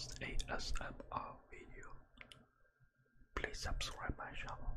first ASMR video. Please subscribe my channel.